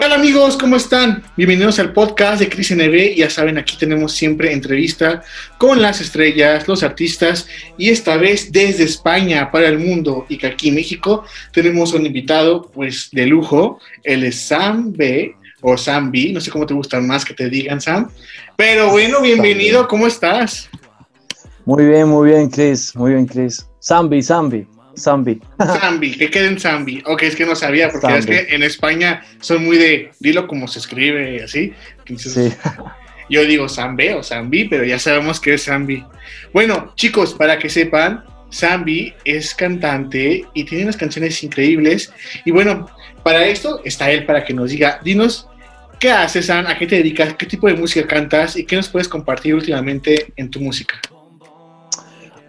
Hola amigos, ¿cómo están? Bienvenidos al podcast de Cris NB. Ya saben, aquí tenemos siempre entrevista con las estrellas, los artistas y esta vez desde España para el mundo y que aquí en México tenemos un invitado pues de lujo. Él es Sam B o Sam B, no sé cómo te gustan más que te digan Sam. Pero bueno, bienvenido, ¿cómo estás? Muy bien, muy bien, Chris, muy bien, Chris. Sambi, Sambi. Zambi. Zambi, que queden Zambi. Ok, es que no sabía, porque es que en España son muy de dilo como se escribe así. sí. Yo digo Zambe o Zambi, pero ya sabemos que es Zambi. Bueno, chicos, para que sepan, Zambi es cantante y tiene unas canciones increíbles. Y bueno, para esto está él para que nos diga, dinos, ¿qué haces, Sam? ¿A qué te dedicas? ¿Qué tipo de música cantas? ¿Y qué nos puedes compartir últimamente en tu música?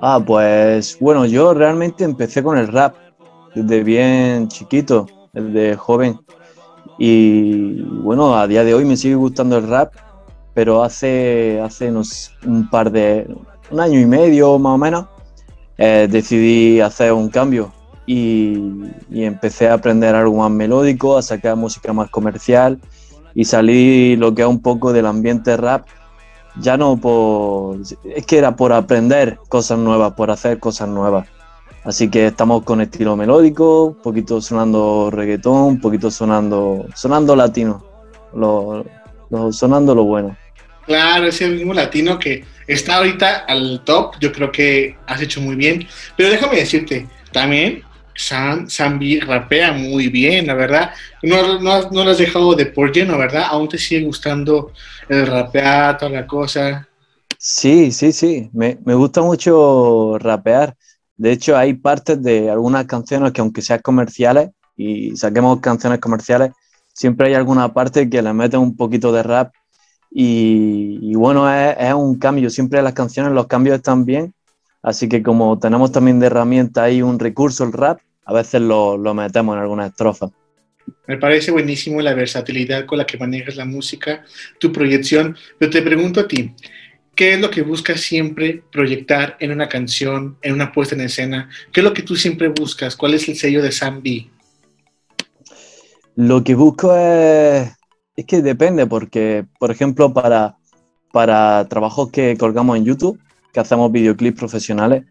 Ah, pues bueno, yo realmente empecé con el rap desde bien chiquito, desde joven. Y bueno, a día de hoy me sigue gustando el rap, pero hace, hace unos, un par de, un año y medio más o menos, eh, decidí hacer un cambio y, y, empecé a aprender algo más melódico, a sacar música más comercial y salí lo que es un poco del ambiente rap ya no por... Es que era por aprender cosas nuevas, por hacer cosas nuevas. Así que estamos con estilo melódico, un poquito sonando reggaetón, un poquito sonando, sonando latino, lo, sonando lo bueno. Claro, ese mismo latino que está ahorita al top, yo creo que has hecho muy bien. Pero déjame decirte, también Sam, Sambi rapea muy bien, la verdad. No, no, no lo has dejado de por lleno, ¿verdad? Aún te sigue gustando el rapear, toda la cosa. Sí, sí, sí. Me, me, gusta mucho rapear. De hecho, hay partes de algunas canciones que aunque sean comerciales y saquemos canciones comerciales, siempre hay alguna parte que le mete un poquito de rap. Y, y bueno, es, es, un cambio. Siempre las canciones, los cambios están bien. Así que como tenemos también de herramienta ahí un recurso, el rap, a veces lo, lo metemos en alguna estrofa. Me parece buenísimo la versatilidad con la que manejas la música, tu proyección, pero te pregunto a ti, ¿qué es lo que buscas siempre proyectar en una canción, en una puesta en escena? ¿Qué es lo que tú siempre buscas? ¿Cuál es el sello de Sam B? Lo que busco es, es que depende, porque, por ejemplo, para, para trabajos que colgamos en YouTube, que hacemos videoclips profesionales,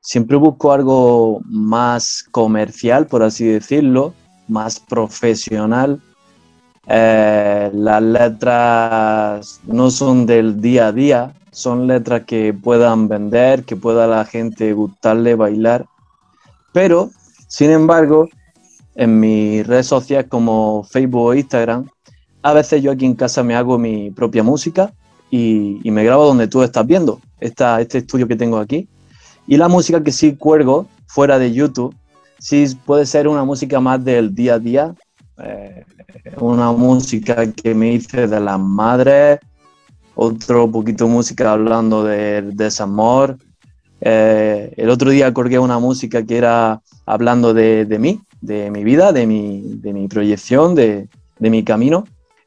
siempre busco algo más comercial, por así decirlo, más profesional. Eh, las letras no son del día a día, son letras que puedan vender, que pueda la gente gustarle, bailar. Pero, sin embargo, en mis redes sociales como Facebook o Instagram, a veces yo aquí en casa me hago mi propia música y, me grabo donde tú estás viendo, esta, este estudio que tengo aquí. Y la música que sí cuelgo fuera de YouTube sí puede ser una música más del día a día, eh, una música que me hice de las madres, otro poquito música hablando de desamor. Eh, el otro día colgué una música que era hablando de, de mí, de mi vida, de mi, de mi proyección, de, de, mi camino.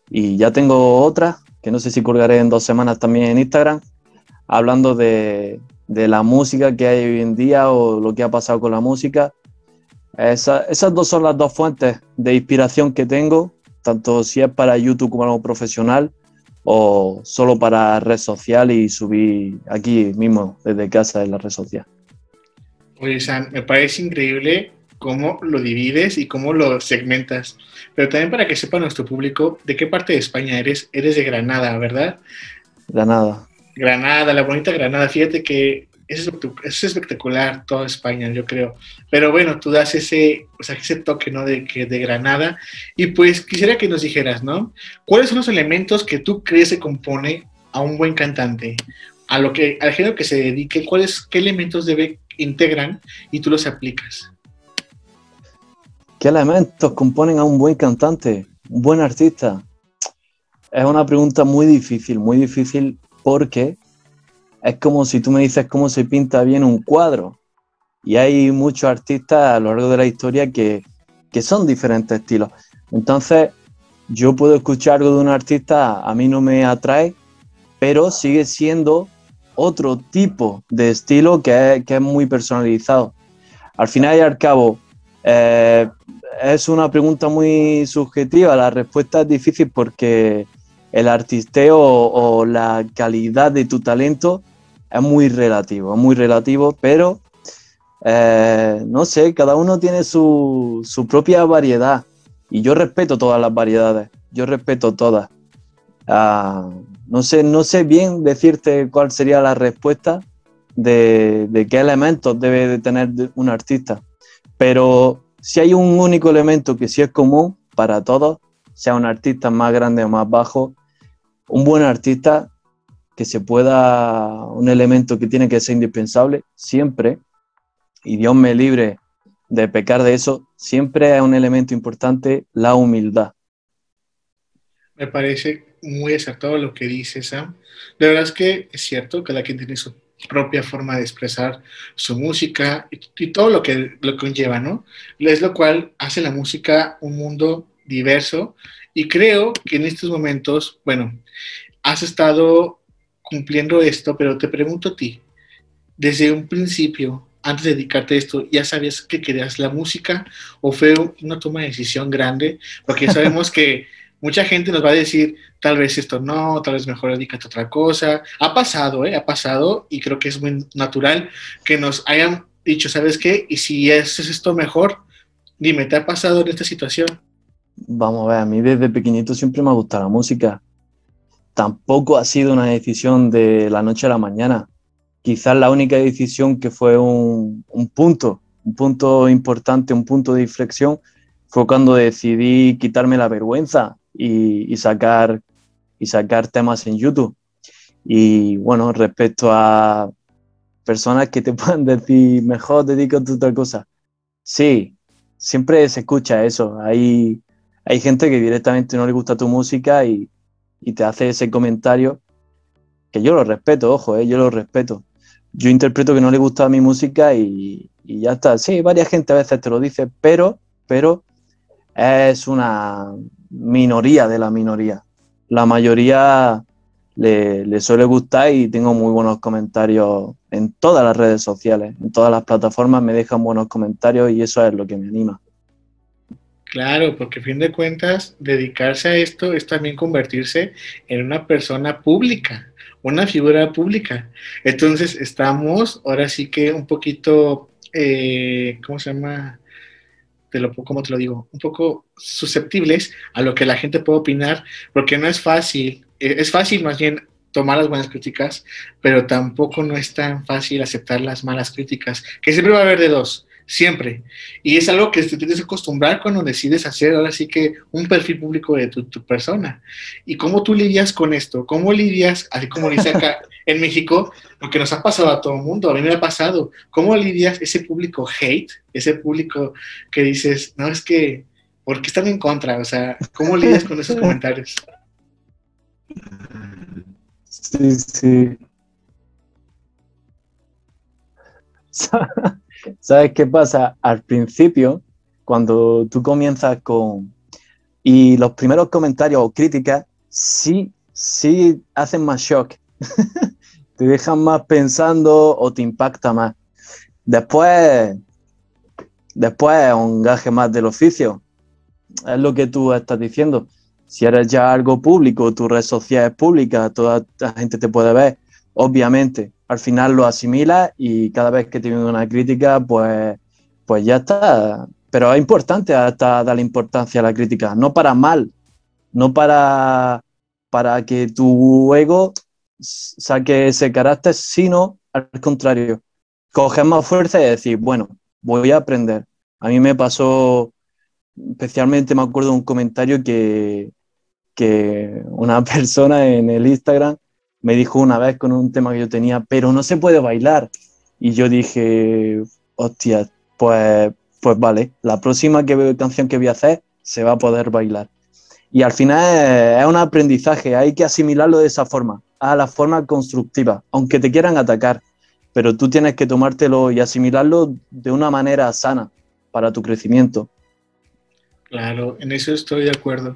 Y ya tengo otra, que no sé si colgaré en dos semanas también en Instagram, hablando de, de la música que hay hoy en día o lo que ha pasado con la música esas dos son las dos fuentes de inspiración que tengo, tanto si es para YouTube como algo profesional o solo para red social y subir aquí mismo desde casa en la red social. Oye, Sam, me parece increíble cómo lo divides y cómo lo segmentas. Pero también para que sepa nuestro público de qué parte de España eres. Eres de Granada, ¿verdad? Granada. Granada, la bonita Granada. Fíjate que es, es espectacular toda España, yo creo. Pero bueno, tú das ese, o sea, ese toque, ¿no? De, que de Granada. Y pues quisiera que nos dijeras, ¿no? ¿Cuáles son los elementos que tú crees se compone a un buen cantante? A lo que, al género que se dedique, ¿cuáles, qué elementos debe, integran y tú los aplicas? ¿Qué elementos componen a un buen cantante, un buen artista? Es una pregunta muy difícil, muy difícil porque es como si tú me dices cómo se pinta bien un cuadro. Y hay muchos artistas a lo largo de la historia que, que son diferentes estilos. Entonces, yo puedo escuchar algo de un artista, a mí no me atrae, pero sigue siendo otro tipo de estilo que es, que es muy personalizado. Al final y al cabo, eh, es una pregunta muy subjetiva. La respuesta es difícil porque el artisteo o, la calidad de tu talento es muy relativo, muy relativo, pero eh, no sé, cada uno tiene su, propia variedad y yo respeto todas las variedades, yo respeto todas. Ah, no, sé, no sé bien decirte cuál sería la respuesta de, qué elementos debe de tener un artista, pero si hay un único elemento que sí es común para todos, sea un artista más grande o más bajo, un buen artista que se pueda, un elemento que tiene que ser indispensable siempre, y Dios me libre de pecar de eso, siempre es un elemento importante la humildad. Me parece muy acertado lo que dice Sam. La verdad es que es cierto que la quien tiene su propia forma de expresar su música y, todo lo que lo conlleva, ¿no? Es lo cual hace la música un mundo diverso y creo que en estos momentos, bueno, has estado cumpliendo esto, pero te pregunto a ti, desde un principio, antes de dedicarte a esto, ¿ya sabías que querías la música o fue una toma de decisión grande? Porque sabemos que mucha gente nos va a decir, tal vez esto no, tal vez mejor dedícate a otra cosa. Ha pasado, ¿eh? Ha pasado y creo que es muy natural que nos hayan dicho, ¿sabes qué? Y si es esto mejor, dime, ¿te ha pasado en esta situación? Vamos a ver, a mí desde pequeñito siempre me ha gustado la música. Tampoco ha sido una decisión de la noche a la mañana. Quizás la única decisión que fue un, un punto, un punto importante, un punto de inflexión, fue cuando decidí quitarme la vergüenza y, sacar, y sacar temas en YouTube. Y bueno, respecto a personas que te puedan decir, mejor dedícate a otra cosa. Sí, siempre se escucha eso. Hay, hay gente que directamente no le gusta tu música y, y te hace ese comentario, que yo lo respeto, ojo, eh, yo lo respeto. Yo interpreto que no le gusta mi música y, y ya está. Sí, varias gente a veces te lo dice, pero, pero es una, minoría de la minoría. La mayoría le, suele gustar y tengo muy buenos comentarios en todas las redes sociales, en todas las plataformas me dejan buenos comentarios y eso es lo que me anima. Claro, porque a fin de cuentas, dedicarse a esto es también convertirse en una persona pública, una figura pública. Entonces estamos ahora sí que un poquito, eh, ¿cómo se llama? te lo, ¿cómo te lo digo? Un poco susceptibles a lo que la gente puede opinar, porque no es fácil, eh, es fácil más bien tomar las buenas críticas, pero tampoco no es tan fácil aceptar las malas críticas, que siempre va a haber de dos siempre. Y es algo que te tienes que acostumbrar cuando decides hacer ahora sí que un perfil público de tu, persona. ¿Y cómo tú lidias con esto? ¿Cómo lidias, así como dice acá en México, lo que nos ha pasado a todo el mundo, a mí me ha pasado, ¿cómo lidias ese público hate, ese público que dices, no, es que, ¿por qué están en contra? O sea, ¿cómo lidias con esos comentarios? Sí, sí. ¿Sabes qué pasa? Al principio, cuando tú comienzas con... Y los primeros comentarios o críticas sí, sí hacen más shock. te dejan más pensando o te impacta más. Después, después es un gaje más del oficio. Es lo que tú estás diciendo. Si eres ya algo público, tu red social es pública, toda la gente te puede ver, obviamente al final lo asimila y cada vez que tiene una crítica, pues, pues ya está. Pero es importante hasta darle importancia a la crítica, no para mal, no para, para que tu ego saque ese carácter, sino al contrario, coger más fuerza y decir, bueno, voy a aprender. A mí me pasó, especialmente me acuerdo un comentario que, que una persona en el Instagram me dijo una vez con un tema que yo tenía, pero no se puede bailar. Y yo dije, hostia, pues, pues vale, la próxima que, canción que voy a hacer se va a poder bailar. Y al final es, un aprendizaje, hay que asimilarlo de esa forma, a la forma constructiva, aunque te quieran atacar. pero tú tienes que tomártelo y asimilarlo de una manera sana para tu crecimiento. Claro, en eso estoy de acuerdo.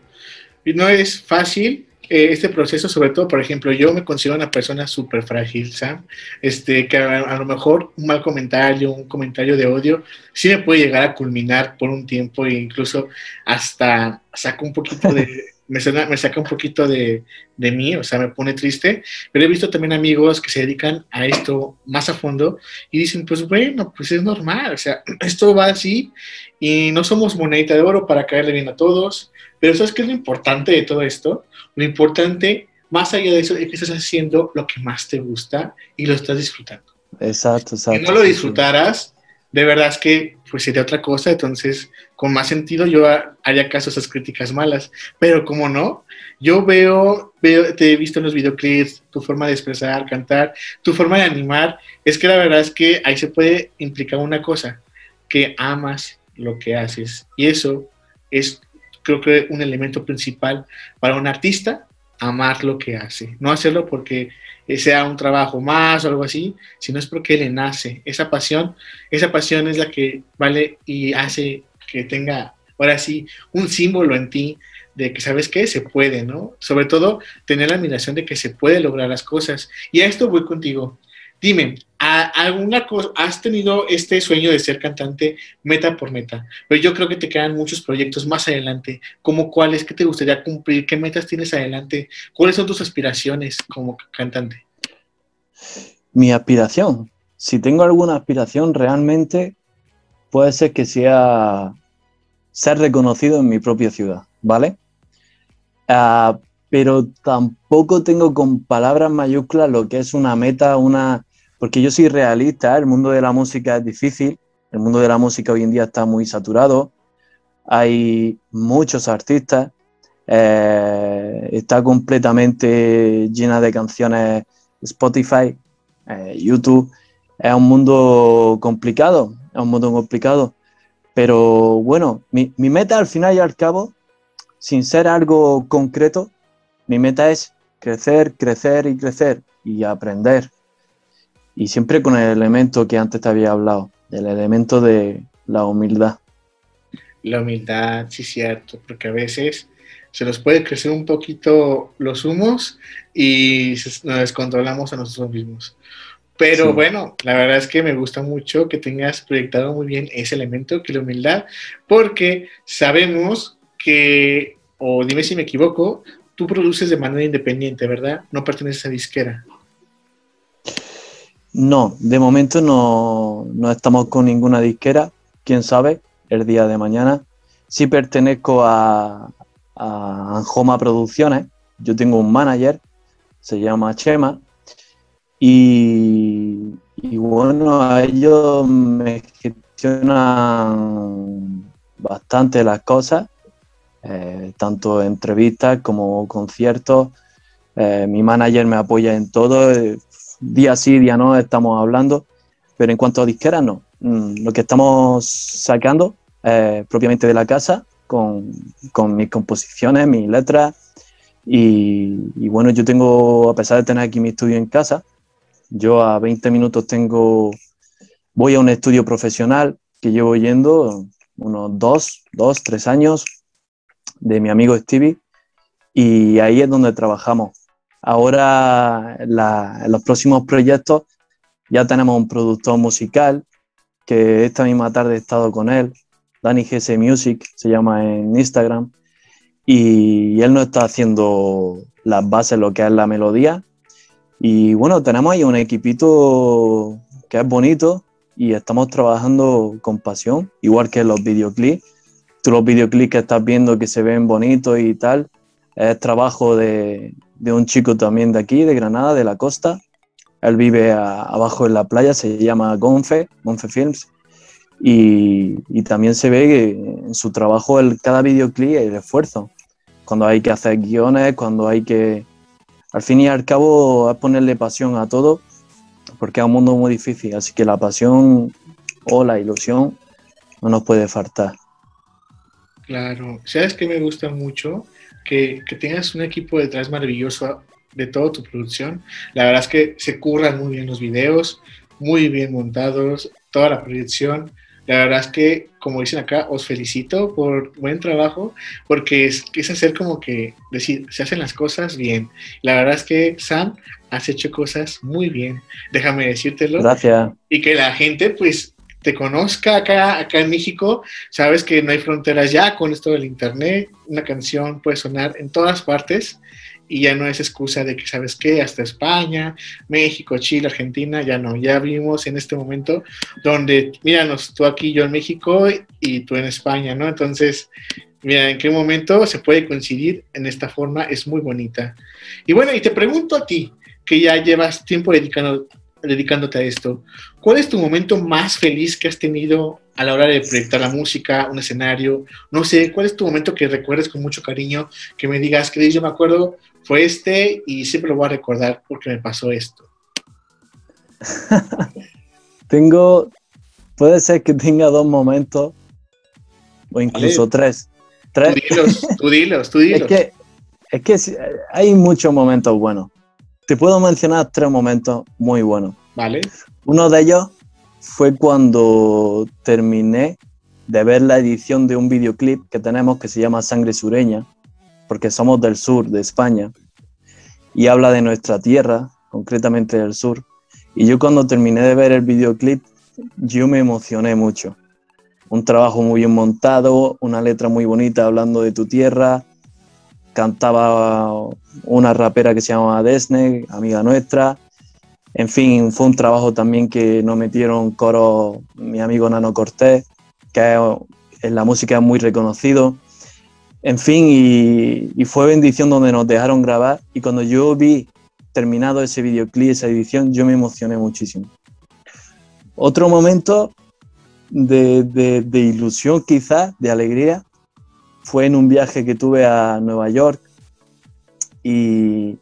Y no es fácil, eh, este proceso, sobre todo, por ejemplo, yo me considero una persona súper frágil, Sam, este, que a, lo mejor un mal comentario, un comentario de odio, sí me puede llegar a culminar por un tiempo e incluso hasta saca un poquito de, me, me, saca un poquito de, de, mí, o sea, me pone triste, pero he visto también amigos que se dedican a esto más a fondo y dicen, pues bueno, pues es normal, o sea, esto va así y no somos monedita de oro para caerle bien a todos, pero ¿sabes qué es lo importante de todo esto? Lo importante, más allá de eso, es que estás haciendo lo que más te gusta y lo estás disfrutando. Exacto, exacto. Si no lo disfrutaras, de verdad es que pues sería otra cosa, entonces con más sentido yo haría caso a esas críticas malas, pero como no, yo veo, veo, te he visto en los videoclips, tu forma de expresar, cantar, tu forma de animar, es que la verdad es que ahí se puede implicar una cosa, que amas lo que haces y eso es creo que un elemento principal para un artista, amar lo que hace. No hacerlo porque sea un trabajo más o algo así, sino es porque le nace. Esa pasión, esa pasión es la que vale y hace que tenga, ahora sí, un símbolo en ti de que sabes que se puede, ¿no? Sobre todo tener la admiración de que se puede lograr las cosas. Y a esto voy contigo. Dime, ¿alguna has tenido este sueño de ser cantante meta por meta? Pero yo creo que te quedan muchos proyectos más adelante. ¿Cómo cuáles? ¿Qué te gustaría cumplir? ¿Qué metas tienes adelante? ¿Cuáles son tus aspiraciones como cantante? Mi aspiración. Si tengo alguna aspiración realmente, puede ser que sea ser reconocido en mi propia ciudad, ¿vale? Uh, pero tampoco tengo con palabras mayúsculas lo que es una meta, una... Porque yo soy realista, el mundo de la música es difícil, el mundo de la música hoy en día está muy saturado, hay muchos artistas, eh, está completamente llena de canciones Spotify, eh, YouTube, es un mundo complicado, es un mundo complicado, pero bueno, mi, mi meta al final y al cabo, sin ser algo concreto, mi meta es crecer, crecer y crecer y aprender. Y siempre con el elemento que antes te había hablado, el elemento de la humildad. La humildad, sí, cierto, porque a veces se nos puede crecer un poquito los humos y nos descontrolamos a nosotros mismos. Pero bueno, la verdad es que me gusta mucho que tengas proyectado muy bien ese elemento, que la humildad, porque sabemos que, o dime si me equivoco, tú produces de manera independiente, ¿verdad? No perteneces a disquera. No, de momento no, estamos con ninguna disquera. Quién sabe, el día de mañana. Sí pertenezco a, Anjoma Producciones. Yo tengo un manager, se llama Chema. Y, y bueno, a ellos me gestionan bastante las cosas eh, tanto entrevistas como conciertos. Eh, mi manager me apoya en todo, eh, día sí, día no, estamos hablando, pero en cuanto a disqueras, no. Mm, lo que estamos sacando propiamente de la casa, con, con mis composiciones, mis letras, y, y, bueno, yo tengo, a pesar de tener aquí mi estudio en casa, yo a 20 minutos tengo, voy a un estudio profesional que llevo yendo unos dos, dos, tres años, de mi amigo Stevie y ahí es donde trabajamos. Ahora en los próximos proyectos ya tenemos un productor musical que esta misma tarde he estado con él, Danny GS Music, se llama en Instagram, y él nos está haciendo las bases, lo que es la melodía. Y bueno, tenemos ahí un equipito que es bonito y estamos trabajando con pasión, igual que los videoclips tú los videoclips que estás viendo que se ven bonitos y tal, es trabajo de, un chico también de aquí, de Granada, de la costa. Él vive abajo en la playa, se llama Gonfe, Gonfe Films. Y, también se ve que en su trabajo el, cada videoclip es el esfuerzo. Cuando hay que hacer guiones, cuando hay que... Al fin y al cabo es ponerle pasión a todo, porque es un mundo muy difícil. Así que la pasión o la ilusión no nos puede faltar. Claro, sabes que me gusta mucho que, tengas un equipo detrás maravilloso de toda tu producción. La verdad es que se curran muy bien los videos, muy bien montados, toda la proyección. La verdad es que, como dicen acá, os felicito por buen trabajo, porque es, es hacer como que decir, se hacen las cosas bien. La verdad es que, Sam, has hecho cosas muy bien, déjame decírtelo. Gracias. Y que la gente, pues, te conozca acá, acá en México, sabes que no hay fronteras ya con esto del internet, una canción puede sonar en todas partes y ya no es excusa de que, ¿sabes qué? Hasta España, México, Chile, Argentina, ya no, ya vivimos en este momento donde, míranos, tú aquí, yo en México y tú en España, ¿no? Entonces, mira, en qué momento se puede coincidir en esta forma, es muy bonita. Y bueno, y te pregunto a ti, que ya llevas tiempo dedicando, dedicándote a esto, ¿cuál es tu momento más feliz que has tenido a la hora de proyectar la música, un escenario? No sé, ¿cuál es tu momento que recuerdes con mucho cariño, que me digas, que yo me acuerdo, fue este y siempre lo voy a recordar porque me pasó esto? Tengo, puede ser que tenga dos momentos o incluso tres. tres. Tú dilos, tú dilos, tú dilos. es que, es que hay muchos momentos buenos. Te puedo mencionar tres momentos muy buenos. Vale. Uno de ellos fue cuando terminé de ver la edición de un videoclip que tenemos que se llama Sangre Sureña, porque somos del sur de España, y habla de nuestra tierra, concretamente del sur. Y yo cuando terminé de ver el videoclip, yo me emocioné mucho. Un trabajo muy bien montado, una letra muy bonita hablando de tu tierra, cantaba una rapera que se llama Desne, amiga nuestra. En fin, fue un trabajo también que nos metieron coro mi amigo Nano Cortés, que en la música es muy reconocido. En fin, y, fue bendición donde nos dejaron grabar y cuando yo vi terminado ese videoclip, esa edición, yo me emocioné muchísimo. Otro momento de, de ilusión quizás, de alegría, fue en un viaje que tuve a Nueva York y,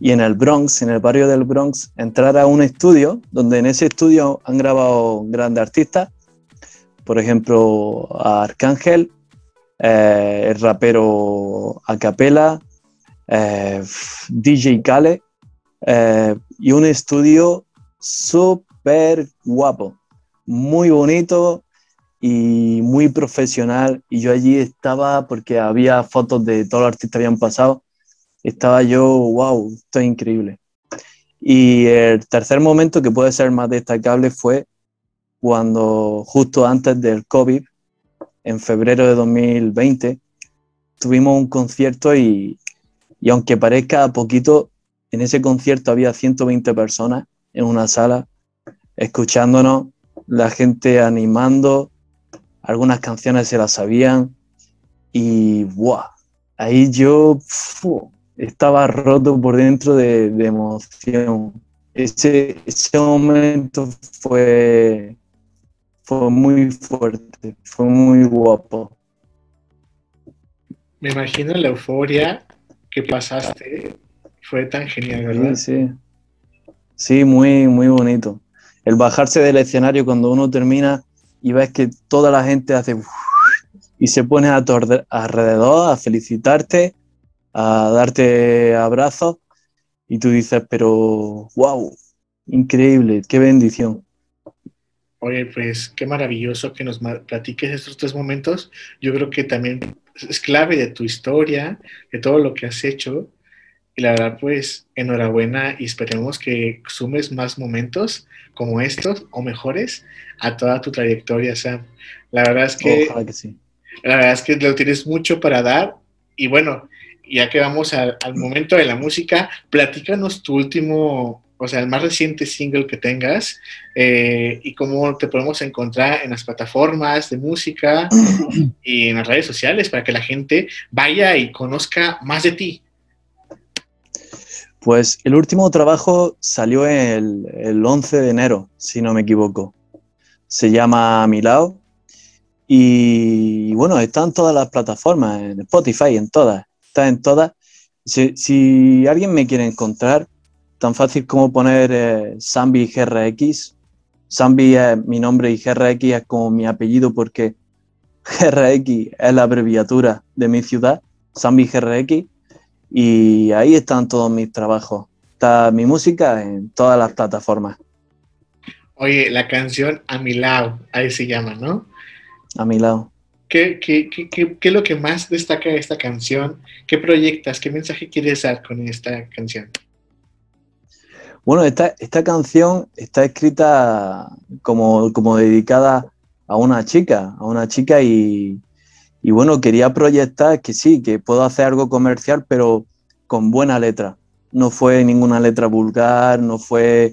en el Bronx, en el barrio del Bronx, entrar a un estudio donde en ese estudio han grabado grandes artistas, por ejemplo, a Arcángel, eh, el rapero Acapela, eh, DJ Kale, eh, y un estudio súper guapo, muy bonito, y muy profesional. Y yo allí estaba porque había fotos de todos los artistas que habían pasado. Estaba yo, wow, esto es increíble. Y el tercer momento que puede ser más destacable fue cuando justo antes del COVID, en febrero de 2020, tuvimos un concierto y, y aunque parezca poquito, en ese concierto había 120 personas en una sala escuchándonos, la gente animando, algunas canciones se las sabían y ¡buah! ahí yo estaba roto por dentro de, emoción. Ese, ese momento fue, fue muy fuerte, fue muy guapo. Me imagino la euforia que pasaste, fue tan genial, ¿verdad? Sí, sí. Sí, muy, muy bonito. El bajarse del escenario cuando uno termina y ves que toda la gente hace y se pone a tu alrededor a felicitarte, a darte abrazos y tú dices, pero wow, increíble, qué bendición. Oye, pues qué maravilloso que nos platiques estos tres momentos. Yo creo que también es clave de tu historia, de todo lo que has hecho. Y la verdad, pues enhorabuena y esperemos que sumes más momentos como estos o mejores a toda tu trayectoria, Sam. La verdad es que, la verdad es que lo tienes mucho para dar y bueno, ya que vamos al, momento de la música, platícanos tu último, o sea, el más reciente single que tengas eh, y cómo te podemos encontrar en las plataformas de música y en las redes sociales para que la gente vaya y conozca más de ti. Pues el último trabajo salió el, el 11 de enero, si no me equivoco. Se llama Milao. Y, bueno, está en todas las plataformas, en Spotify, en todas. Está en todas. Si, alguien me quiere encontrar, tan fácil como poner eh, Zambi GRX. Zambi es mi nombre y GRX es como mi apellido porque GRX es la abreviatura de mi ciudad, Zambi GRX y ahí están todos mis trabajos. Está mi música en todas las plataformas. Oye, la canción A mi lado, ahí se llama, ¿no? A mi lado. ¿Qué, qué, qué, qué, es lo que más destaca de esta canción? ¿Qué proyectas? ¿Qué mensaje quieres dar con esta canción? Bueno, esta, esta canción está escrita como, como dedicada a una chica, a una chica y, y bueno, quería proyectar que sí, que puedo hacer algo comercial, pero con buena letra. No fue ninguna letra vulgar, no fue,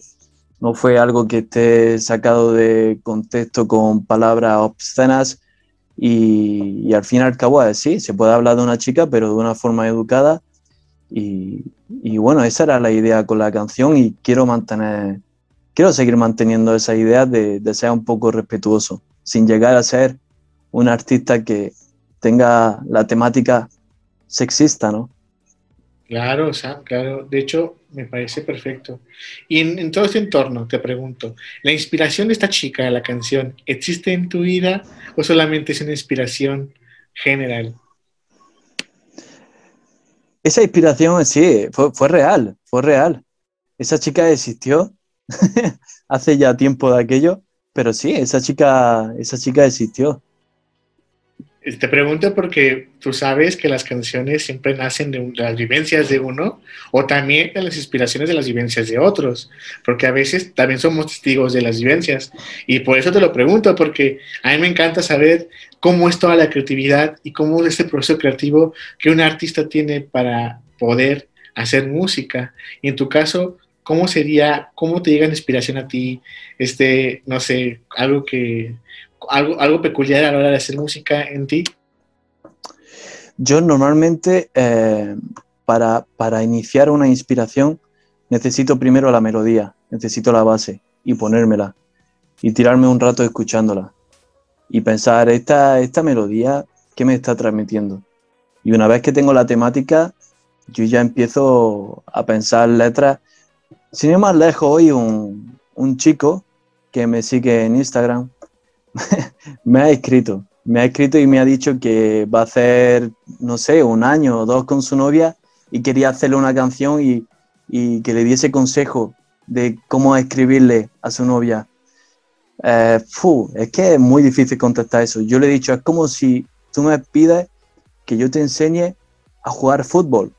no fue algo que esté sacado de contexto con palabras obscenas, y, al fin y al cabo, sí, se puede hablar de una chica, pero de una forma educada. Y, bueno, esa era la idea con la canción y quiero mantener, quiero seguir manteniendo esa idea de, de ser un poco respetuoso, sin llegar a ser un artista que tenga la temática sexista, ¿no? Claro, Sam, claro. De hecho, me parece perfecto. Y en, todo este entorno, te pregunto, ¿la inspiración de esta chica de la canción existe en tu vida o solamente es una inspiración general? Esa inspiración, sí, fue, fue real, fue real. Esa chica existió hace ya tiempo de aquello, pero sí, esa chica, esa chica existió. Te pregunto porque tú sabes que las canciones siempre nacen de, las vivencias de uno o también de las inspiraciones de las vivencias de otros, porque a veces también somos testigos de las vivencias. Y por eso te lo pregunto, porque a mí me encanta saber cómo es toda la creatividad y cómo es este proceso creativo que un artista tiene para poder hacer música. Y en tu caso, ¿cómo sería, cómo te llega la inspiración a ti? Este, no sé, algo que algo, algo peculiar a la hora de hacer música en ti? Yo normalmente eh, para, para iniciar una inspiración necesito primero la melodía, necesito la base y ponérmela y tirarme un rato escuchándola y pensar, esta, esta melodía, ¿qué me está transmitiendo? Y una vez que tengo la temática, yo ya empiezo a pensar letras. Sin ir más lejos, hoy un, un chico que me sigue en Instagram me ha escrito, me ha escrito y me ha dicho que va a hacer, no sé, un año o dos con su novia y quería hacerle una canción y, que le diese consejo de cómo escribirle a su novia. Eh, es que es muy difícil contestar eso. Yo le he dicho, es como si tú me pides que yo te enseñe a jugar fútbol.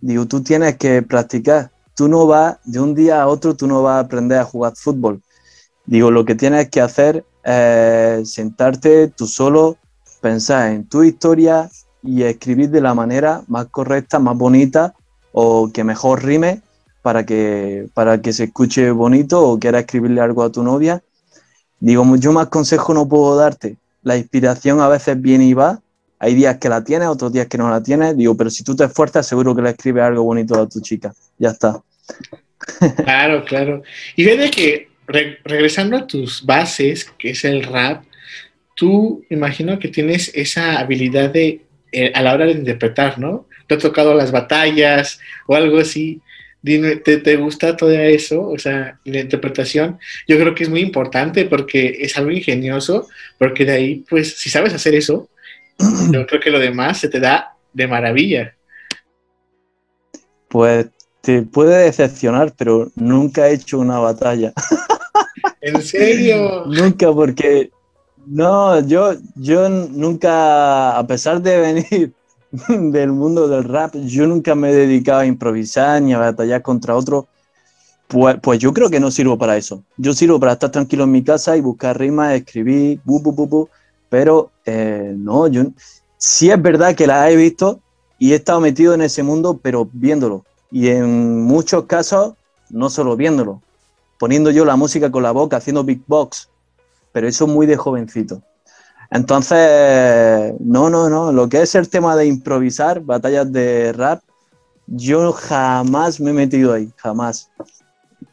Digo, tú tienes que practicar. Tú no vas, de un día a otro, tú no vas a aprender a jugar fútbol. Digo, lo que tienes que hacer eh, sentarte tú solo, pensar en tu historia y escribir de la manera más correcta, más bonita o que mejor rime para que, para que se escuche bonito o quiera escribirle algo a tu novia. Digo, yo más consejo no puedo darte. La inspiración a veces viene y va. Hay días que la tienes, otros días que no la tienes. Digo, pero si tú te esfuerzas, seguro que le escribes algo bonito a tu chica. Ya está. Claro, claro. Y de que regresando a tus bases, que es el rap, tú imagino que tienes esa habilidad de, eh, a la hora de interpretar, ¿no? Te ha tocado las batallas o algo así. Dime, ¿te, gusta todo eso? O sea, la interpretación, yo creo que es muy importante porque es algo ingenioso, porque de ahí, pues, si sabes hacer eso, yo creo que lo demás se te da de maravilla. Pues te puede decepcionar, pero nunca he hecho una batalla. ¿En serio? nunca, porque no, yo, yo nunca, a pesar de venir del mundo del rap, yo nunca me he dedicado a improvisar ni a batallar contra otro. Pues, pues yo creo que no sirvo para eso. Yo sirvo para estar tranquilo en mi casa y buscar rimas, escribir, bu, bu, bu, pero eh, no, yo sí es verdad que la he visto y he estado metido en ese mundo, pero viéndolo. Y en muchos casos, no solo viéndolo, poniendo yo la música con la boca, haciendo big box, pero eso muy de jovencito. Entonces, no, no, no, lo que es el tema de improvisar, batallas de rap, yo jamás me he metido ahí, jamás.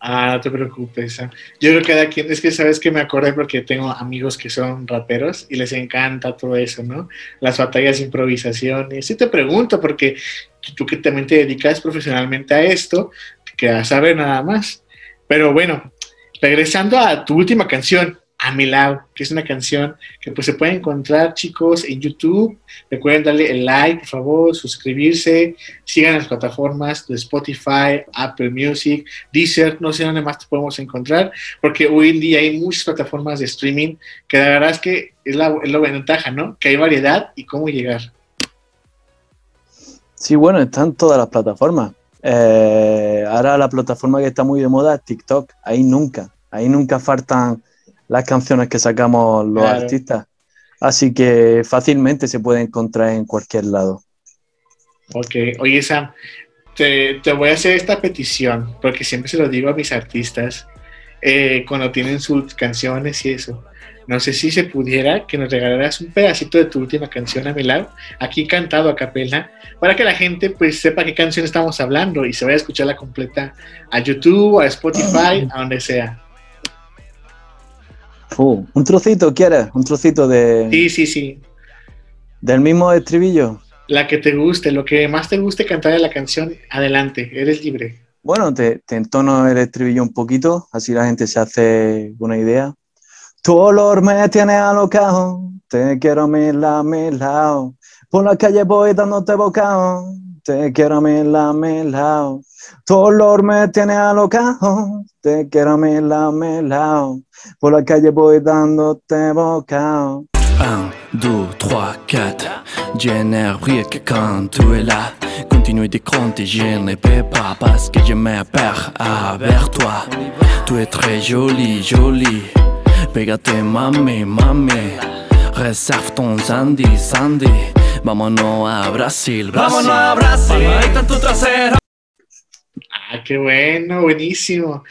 Ah, no te preocupes. Yo creo que cada quien, es que sabes que me acordé porque tengo amigos que son raperos y les encanta todo eso, ¿no? Las batallas de improvisación. Y te pregunto, porque tú que también te dedicas profesionalmente a esto, que a saber nada más. Pero bueno, regresando a tu última canción, a mi lado, que es una canción que pues se puede encontrar chicos en YouTube. Recuerden darle el like, por favor, suscribirse, sigan las plataformas de Spotify, Apple Music, Deezer, no sé dónde más te podemos encontrar, porque hoy en día hay muchas plataformas de streaming que la verdad es que es la, es la ventaja, ¿no? Que hay variedad y cómo llegar. Sí, bueno, están todas las plataformas. Eh, ahora la plataforma que está muy de moda es TikTok. Ahí nunca, ahí nunca faltan las canciones que sacamos los artistas. Así que fácilmente se puede encontrar en cualquier lado. Ok, oye Sam, te, voy a hacer esta petición, porque siempre se lo digo a mis artistas eh, cuando tienen sus canciones y eso. No sé si se pudiera que nos regalaras un pedacito de tu última canción a mi lado, aquí cantado a capela, para que la gente pues sepa qué canción estamos hablando y se vaya a escucharla completa a YouTube, a Spotify, a donde sea. un trocito, ¿quieres? Un trocito de... Sí, sí, sí. Del mismo estribillo. La que te guste, lo que más te guste cantar de la canción, adelante, eres libre. Bueno, te, te entono el estribillo un poquito, así la gente se hace una idea. Tu olor me tiene alocado, te quiero a mi lado. Por la calle voy dándote bocado, te quiero a mi lado. Tu olor me tiene alocado, te quiero a mi lado. Por la calle voy dándote bocado. 1, 2, 3, 4 J'énerve quand tu es là Continue de compter, je ne peux pas Parce que je me perds avec toi Tu es très jolie, jolie Pégate mami, mami. Reserve ton Sandy, Sandy. Vámonos a Brasil, Brasil. Vámonos a Brasil. Tu trasero. Ah, qué bueno, buenísimo.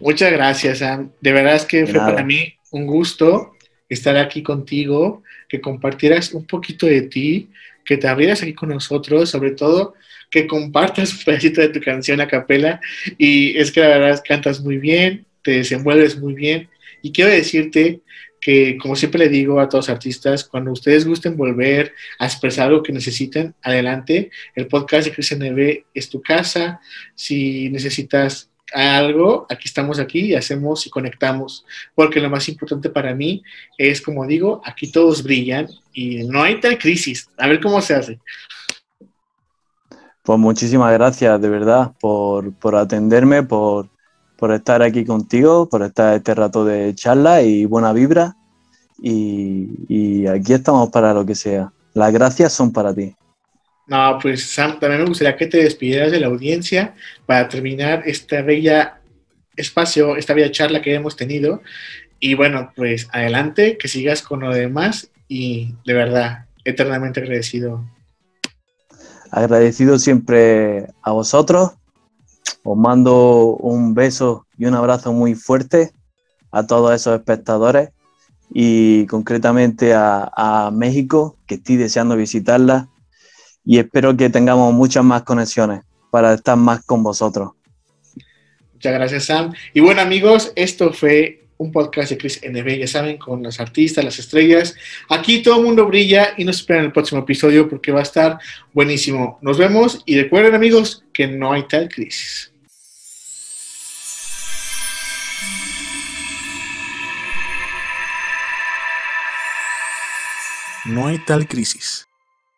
Muchas gracias, Sam. De verdad es que fue para mí un gusto estar aquí contigo, que compartieras un poquito de ti, que te abrieras aquí con nosotros, sobre todo que compartas un pedacito de tu canción a capela. Y es que la verdad cantas muy bien, te desenvuelves muy bien y quiero decirte que, como siempre le digo a todos los artistas, cuando ustedes gusten volver a expresar lo que necesiten, adelante. El podcast de Cristian es tu casa. Si necesitas algo, aquí estamos aquí y hacemos y conectamos, porque lo más importante para mí es, como digo, aquí todos brillan y no hay tal crisis. A ver cómo se hace. Pues muchísimas gracias, de verdad, por, por atenderme, por, por estar aquí contigo, por estar este rato de charla y buena vibra. Y, aquí estamos para lo que sea. Las gracias son para ti. No, pues Sam, también me gustaría que te despidieras de la audiencia para terminar esta bella espacio, esta bella charla que hemos tenido. Y bueno, pues adelante, que sigas con lo demás y de verdad, eternamente agradecido. Agradecido siempre a vosotros os mando un beso y un abrazo muy fuerte a todos esos espectadores y concretamente a, México, que estoy deseando visitarla y espero que tengamos muchas más conexiones para estar más con vosotros. Muchas gracias, Sam. Y bueno, amigos, esto fue un podcast de Chris NB, ya saben, con los artistas, las estrellas. Aquí todo el mundo brilla y nos esperan el próximo episodio porque va a estar buenísimo. Nos vemos y recuerden, amigos, que no hay tal crisis. No hay tal crisis.